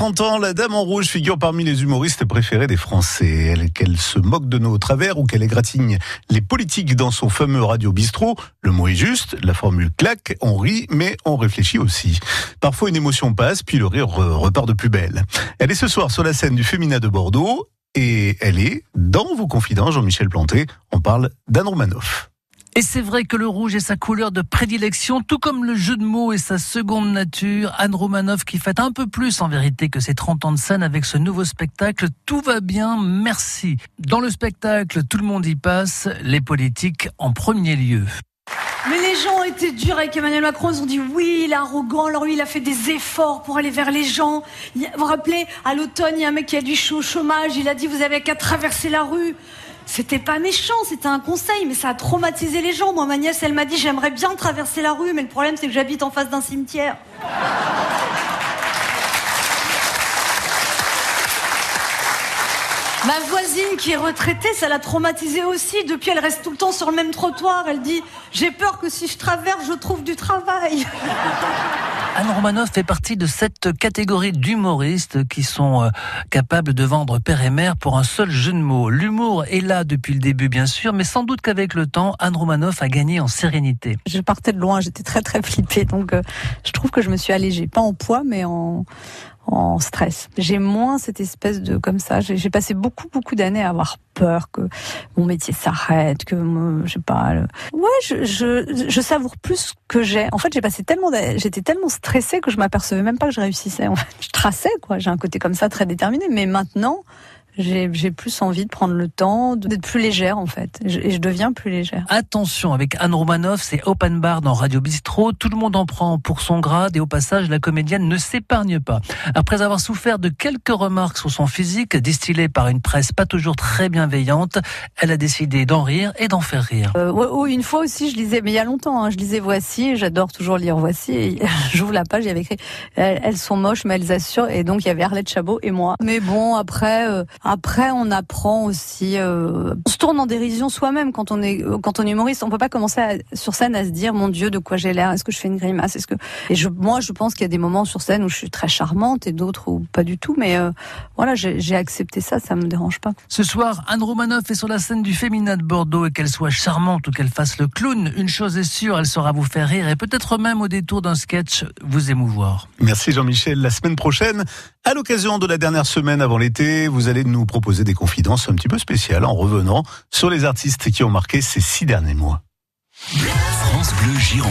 30 ans, la Dame en Rouge figure parmi les humoristes préférés des Français. Qu'elle se moque de nos travers ou qu'elle égratigne les politiques dans son fameux radio bistrot, le mot est juste, la formule claque, on rit, mais on réfléchit aussi. Parfois une émotion passe, puis le rire repart de plus belle. Elle est ce soir sur la scène du Féminin de Bordeaux, et elle est dans vos confidents, Jean-Michel Planté. On parle d'Anne Romanoff. Et c'est vrai que le rouge est sa couleur de prédilection, tout comme le jeu de mots est sa seconde nature. Anne Romanoff qui fait un peu plus en vérité que ses 30 ans de scène avec ce nouveau spectacle. Tout va bien, merci. Dans le spectacle, tout le monde y passe, les politiques en premier lieu. Mais les gens ont été durs avec Emmanuel Macron. Ils ont dit oui, il est arrogant. Alors lui, il a fait des efforts pour aller vers les gens. Vous vous rappelez, à l'automne, il y a un mec qui a du chômage. Il a dit vous avez qu'à traverser la rue. C'était pas méchant, c'était un conseil, mais ça a traumatisé les gens. Moi, ma nièce, elle m'a dit j'aimerais bien traverser la rue, mais le problème, c'est que j'habite en face d'un cimetière. Ma voisine qui est retraitée, ça l'a traumatisée aussi. Depuis, elle reste tout le temps sur le même trottoir. Elle dit J'ai peur que si je traverse, je trouve du travail. Anne Romanoff fait partie de cette catégorie d'humoristes qui sont euh, capables de vendre père et mère pour un seul jeu de mots. L'humour est là depuis le début, bien sûr, mais sans doute qu'avec le temps, Anne Romanoff a gagné en sérénité. Je partais de loin, j'étais très très flippée, donc euh, je trouve que je me suis allégée, pas en poids, mais en, en stress. J'ai moins cette espèce de comme ça. J'ai passé beaucoup beaucoup d'années à avoir peur que mon métier s'arrête, que je sais pas. Ouais, je, je, je savoure plus que j'ai. En fait, j'ai passé tellement, j'étais tellement stressée que je m'apercevais même pas que je réussissais. En fait, je traçais quoi. J'ai un côté comme ça très déterminé, mais maintenant j'ai plus envie de prendre le temps, d'être plus légère en fait. Et je deviens plus légère. Attention, avec Anne Romanoff, c'est open bar dans Radio Bistro. Tout le monde en prend pour son grade et au passage, la comédienne ne s'épargne pas. Après avoir souffert de quelques remarques sur son physique, distillées par une presse pas toujours très bienveillante, elle a décidé d'en rire et d'en faire rire. Euh, une fois aussi, je lisais, mais il y a longtemps, hein, je lisais Voici, j'adore toujours lire Voici. J'ouvre la page, il y avait écrit elles, sont moches, mais elles assurent. Et donc, il y avait Arlette Chabot et moi. Mais bon, après... Euh, après, on apprend aussi. Euh, on se tourne en dérision soi-même quand on est quand on est humoriste. On peut pas commencer sur scène à se dire mon Dieu de quoi j'ai l'air. Est-ce que je fais une grimace Est-ce que et je, moi, je pense qu'il y a des moments sur scène où je suis très charmante et d'autres où pas du tout. Mais euh, voilà, j'ai accepté ça. Ça me dérange pas. Ce soir, Anne Romanoff est sur la scène du Féminin de Bordeaux et qu'elle soit charmante ou qu'elle fasse le clown, une chose est sûre, elle saura vous faire rire et peut-être même au détour d'un sketch vous émouvoir. Merci Jean-Michel. La semaine prochaine, à l'occasion de la dernière semaine avant l'été, vous allez nous proposer des confidences un petit peu spéciales en revenant sur les artistes qui ont marqué ces six derniers mois. France Bleu Gironde.